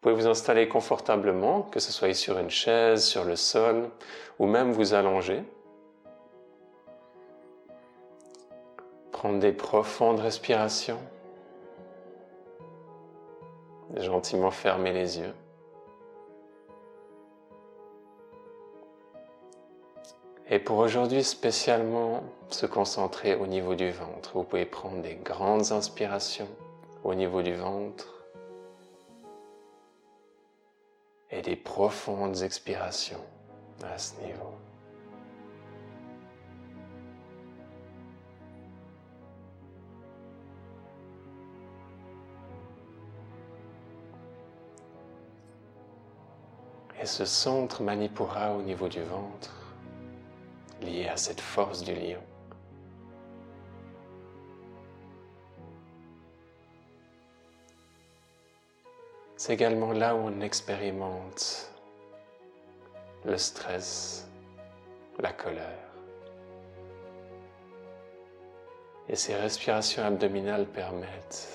Vous pouvez vous installer confortablement, que ce soit sur une chaise, sur le sol, ou même vous allonger. Prendre des profondes respirations. Gentiment fermer les yeux. Et pour aujourd'hui spécialement se concentrer au niveau du ventre. Vous pouvez prendre des grandes inspirations au niveau du ventre et des profondes expirations à ce niveau. Et ce centre Manipura au niveau du ventre lié à cette force du lion. C'est également là où on expérimente le stress, la colère. Et ces respirations abdominales permettent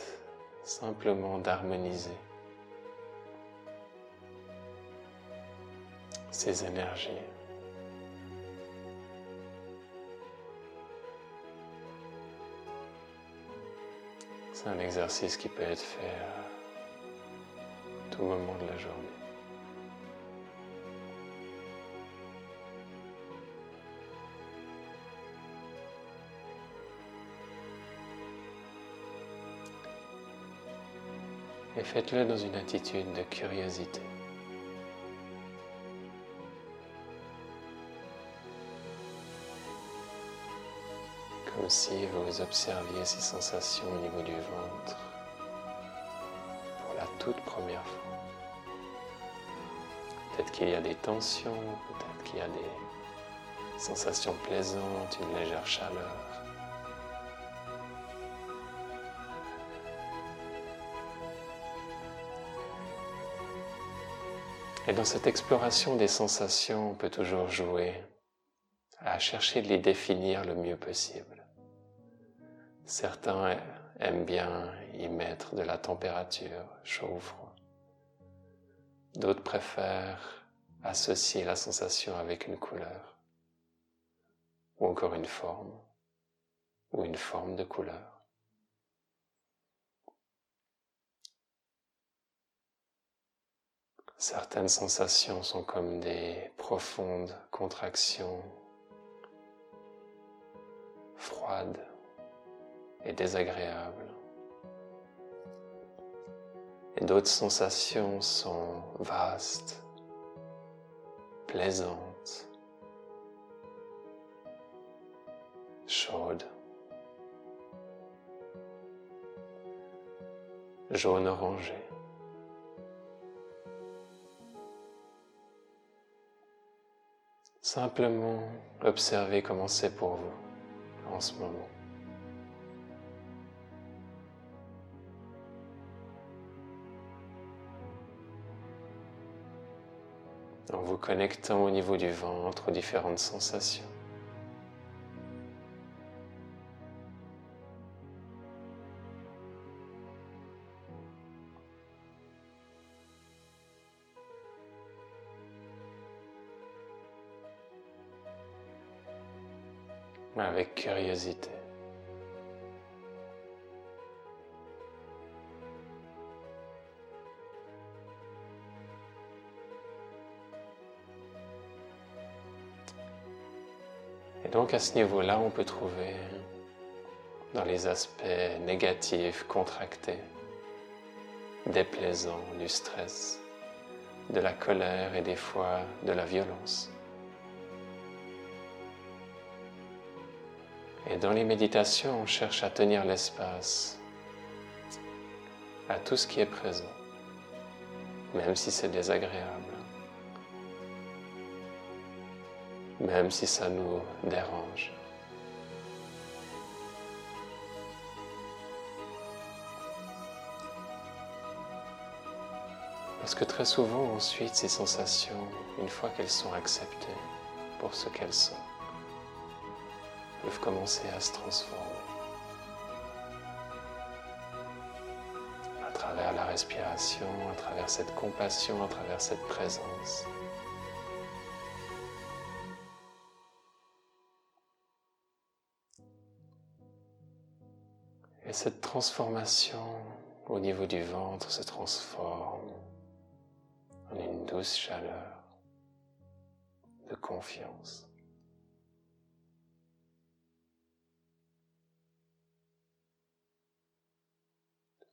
simplement d'harmoniser ces énergies. C'est un exercice qui peut être fait à moment de la journée. Et faites-le dans une attitude de curiosité. comme si vous observiez ces sensations au niveau du ventre toute première fois. Peut-être qu'il y a des tensions, peut-être qu'il y a des sensations plaisantes, une légère chaleur. Et dans cette exploration des sensations, on peut toujours jouer à chercher de les définir le mieux possible. Certains aiment bien y mettre de la température, chaud ou froid. D'autres préfèrent associer la sensation avec une couleur, ou encore une forme, ou une forme de couleur. Certaines sensations sont comme des profondes contractions froides et désagréable. Et d'autres sensations sont vastes, plaisantes, chaudes, jaune-orangé. Simplement observez comment c'est pour vous en ce moment. En vous connectant au niveau du ventre aux différentes sensations. avec curiosité. Donc à ce niveau-là, on peut trouver dans les aspects négatifs, contractés, déplaisants du stress, de la colère et des fois de la violence. Et dans les méditations, on cherche à tenir l'espace à tout ce qui est présent, même si c'est désagréable. Même si ça nous dérange. Parce que très souvent ensuite ces sensations, une fois qu'elles sont acceptées pour ce qu'elles sont, peuvent commencer à se transformer à travers la respiration, à travers cette compassion, à travers cette présence. Cette transformation au niveau du ventre se transforme en une douce chaleur de confiance.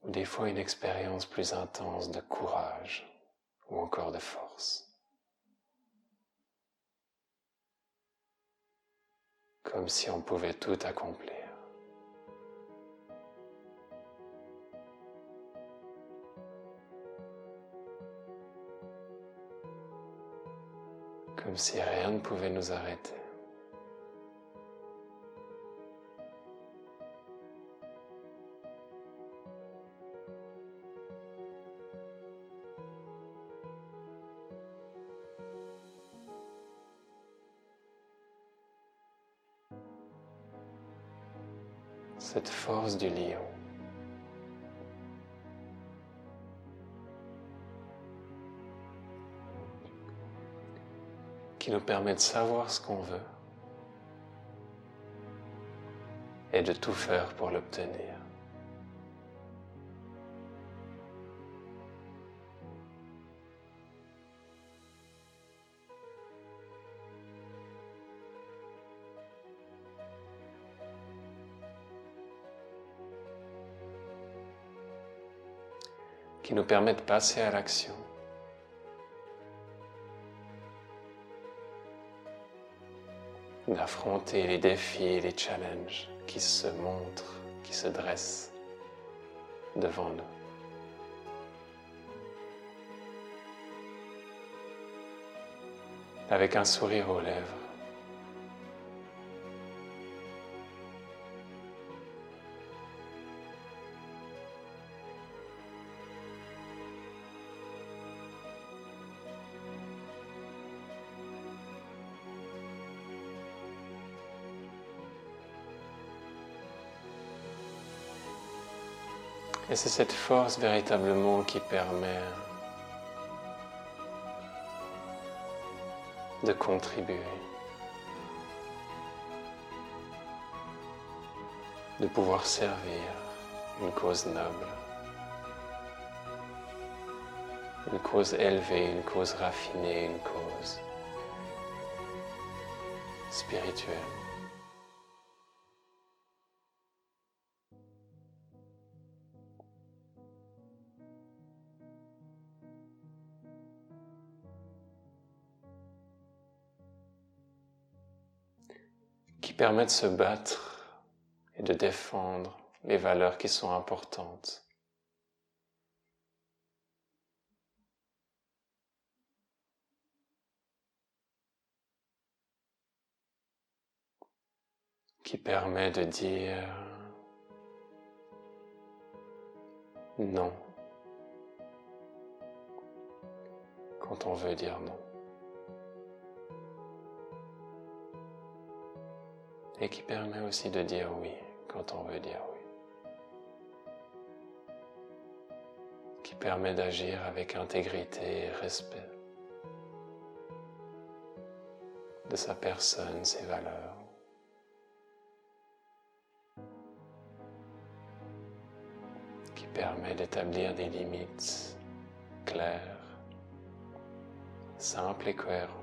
Ou des fois une expérience plus intense de courage ou encore de force. Comme si on pouvait tout accomplir. Si rien ne pouvait nous arrêter. Cette force du lion. Qui nous permet de savoir ce qu'on veut et de tout faire pour l'obtenir. qui nous permet de passer à l'action. D'affronter les défis et les challenges qui se montrent, qui se dressent devant nous. Avec un sourire aux lèvres, Et c'est cette force véritablement qui permet de contribuer, de pouvoir servir une cause noble, une cause élevée, une cause raffinée, une cause spirituelle. Permet de se battre et de défendre les valeurs qui sont importantes. qui permet de dire non quand on veut dire non. Et qui permet aussi de dire oui quand on veut dire oui. Qui permet d'agir avec intégrité et respect de sa personne, ses valeurs. Qui permet d'établir des limites claires, simples et cohérentes.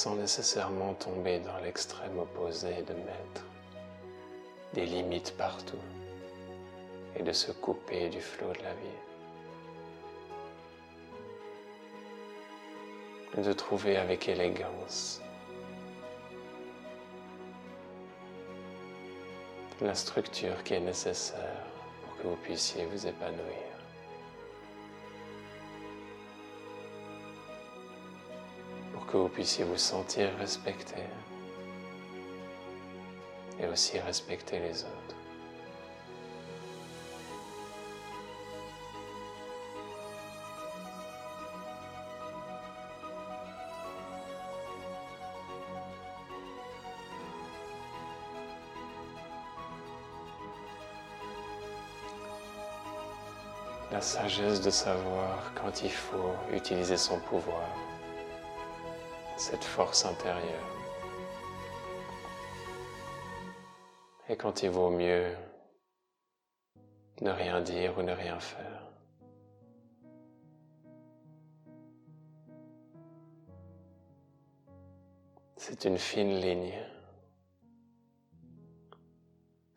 Sans nécessairement tomber dans l'extrême opposé de mettre des limites partout et de se couper du flot de la vie. De trouver avec élégance la structure qui est nécessaire pour que vous puissiez vous épanouir. Que vous puissiez vous sentir respecté et aussi respecter les autres. la sagesse de savoir quand il faut utiliser son pouvoir, cette force intérieure. Et quand il vaut mieux ne rien dire ou ne rien faire. C'est une fine ligne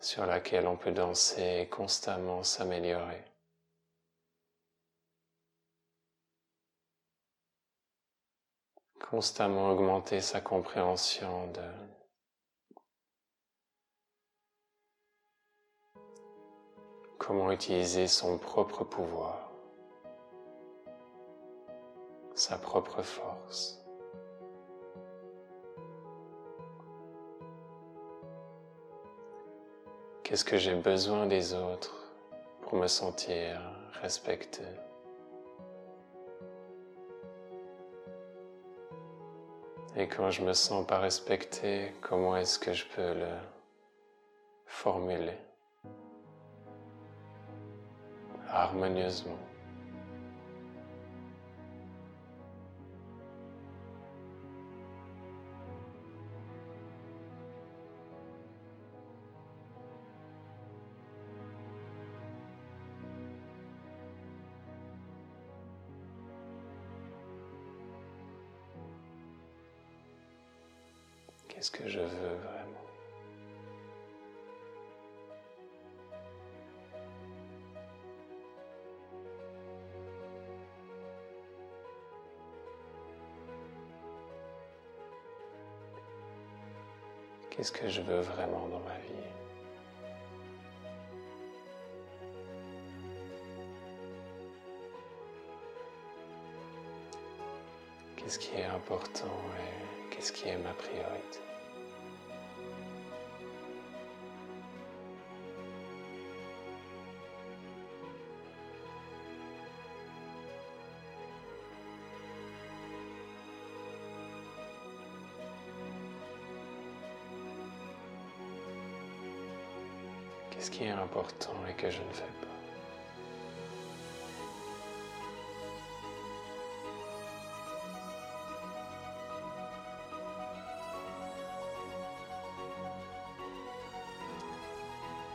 sur laquelle on peut danser et constamment s'améliorer. Constamment augmenter sa compréhension de comment utiliser son propre pouvoir, sa propre force. Qu'est-ce que j'ai besoin des autres pour me sentir respecté? Et quand je me sens pas respecté, comment est-ce que je peux le formuler? Harmonieusement Qu'est-ce que je veux vraiment. Qu'est-ce que je veux vraiment dans ma vie? Qu'est-ce qui est important et qu'est-ce qui est ma priorité? Que je ne fais pas.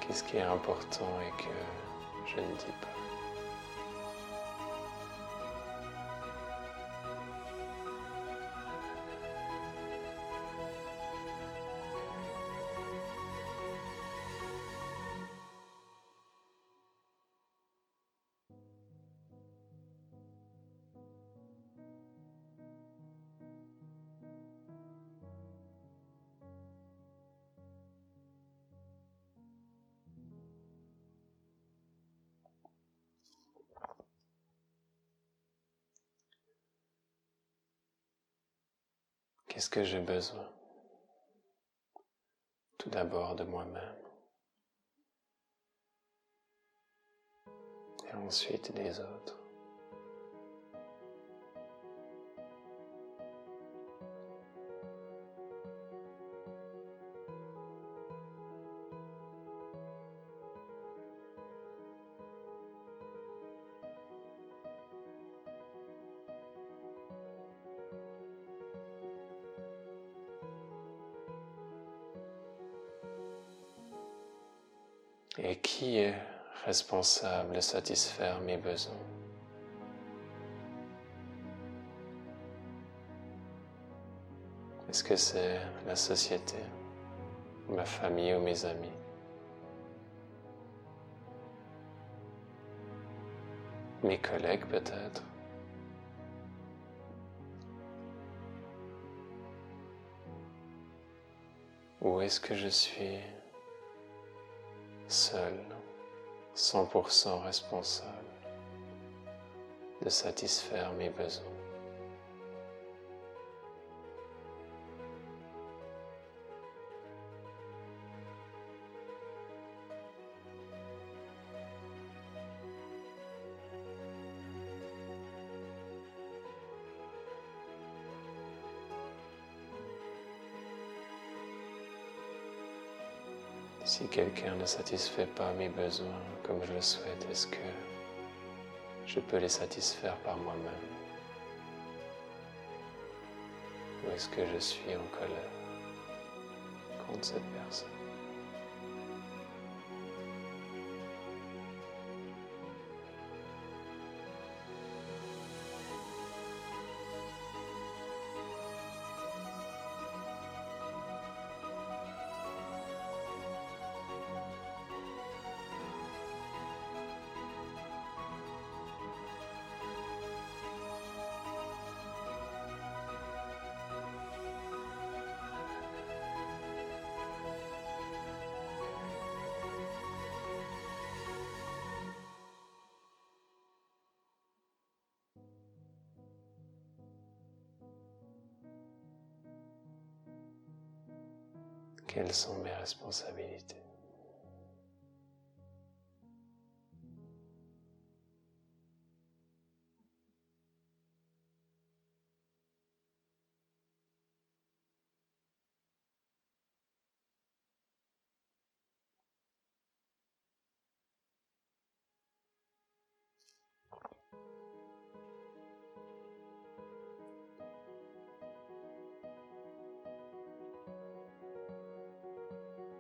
Qu'est-ce qui est important et que je ne dis pas? Qu'est-ce que j'ai besoin? Tout d'abord de moi-même. Et ensuite des autres. Responsable de satisfaire mes besoins. Est-ce que c'est la société, ma famille ou mes amis? Mes collègues peut-être? Ou est-ce que je suis seul, 100% responsable de satisfaire mes besoins. Si quelqu'un ne satisfait pas mes besoins comme je le souhaite, est-ce que je peux les satisfaire par moi-même? Ou est-ce que je suis en colère contre cette personne? Quelles sont mes responsabilités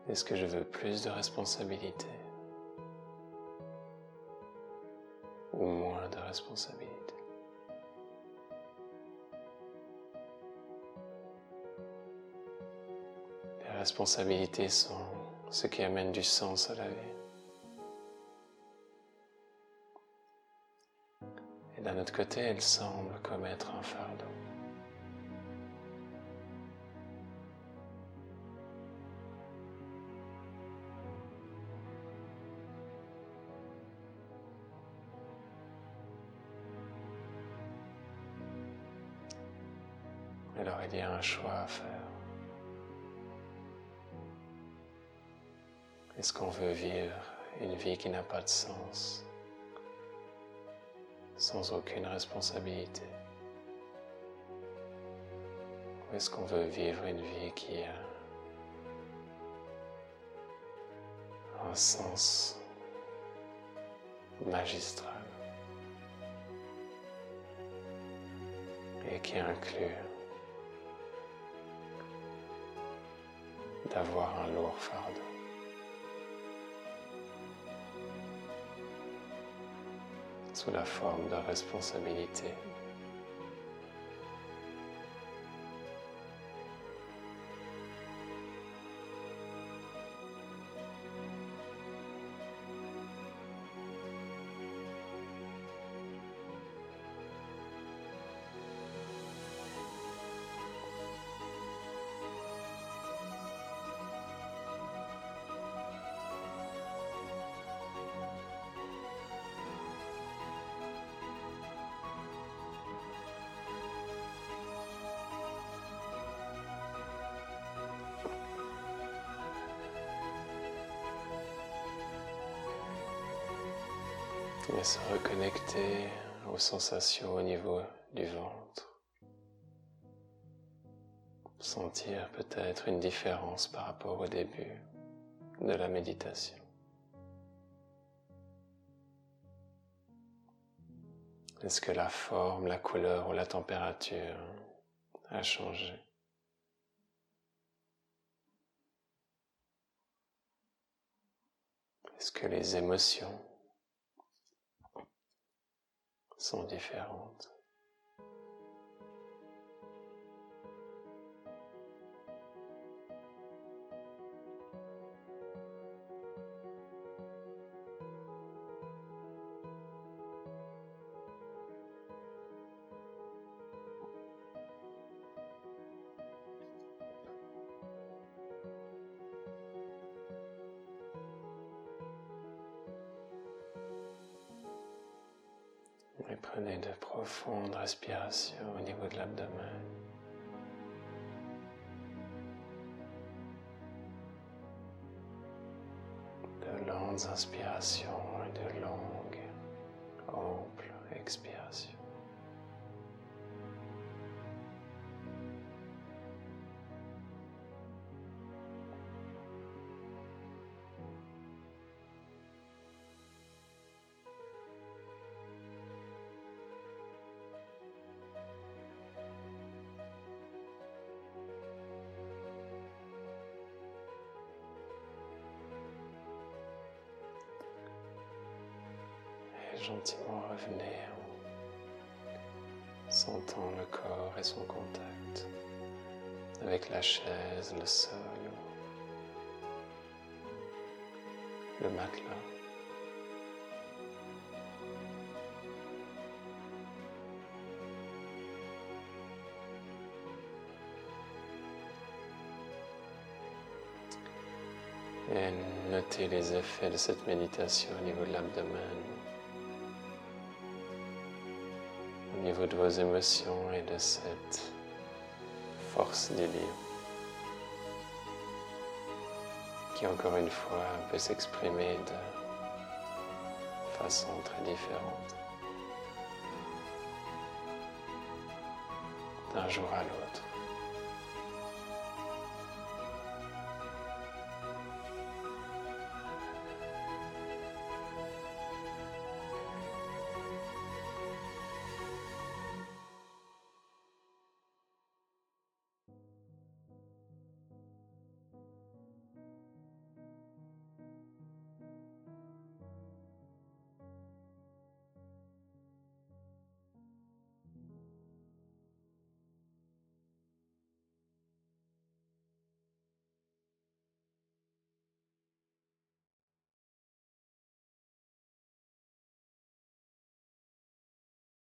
Est-ce que je veux plus de responsabilité ou moins de responsabilité Les responsabilités sont ce qui amène du sens à la vie. Et d'un autre côté, elles semblent comme être un fardeau. Alors il y a un choix à faire. Est-ce qu'on veut vivre une vie qui n'a pas de sens, sans aucune responsabilité? Ou est-ce qu'on veut vivre une vie qui a un sens magistral et qui inclut d'avoir un lourd fardeau. sous la forme de responsabilité et se reconnecter aux sensations au niveau du ventre. Sentir peut-être une différence par rapport au début de la méditation. Est-ce que la forme, la couleur ou la température a changé? Est-ce que les émotions sont différentes. Prenez de profondes respirations au niveau de l'abdomen. De longues inspirations et de longues, amples expirations. Gentiment revenir en sentant le corps et son contact avec la chaise, le sol, le matelas. Et notez les effets de cette méditation au niveau de l'abdomen, de vos émotions et de cette force du qui encore une fois peut s'exprimer de façon très différente d'un jour à l'autre.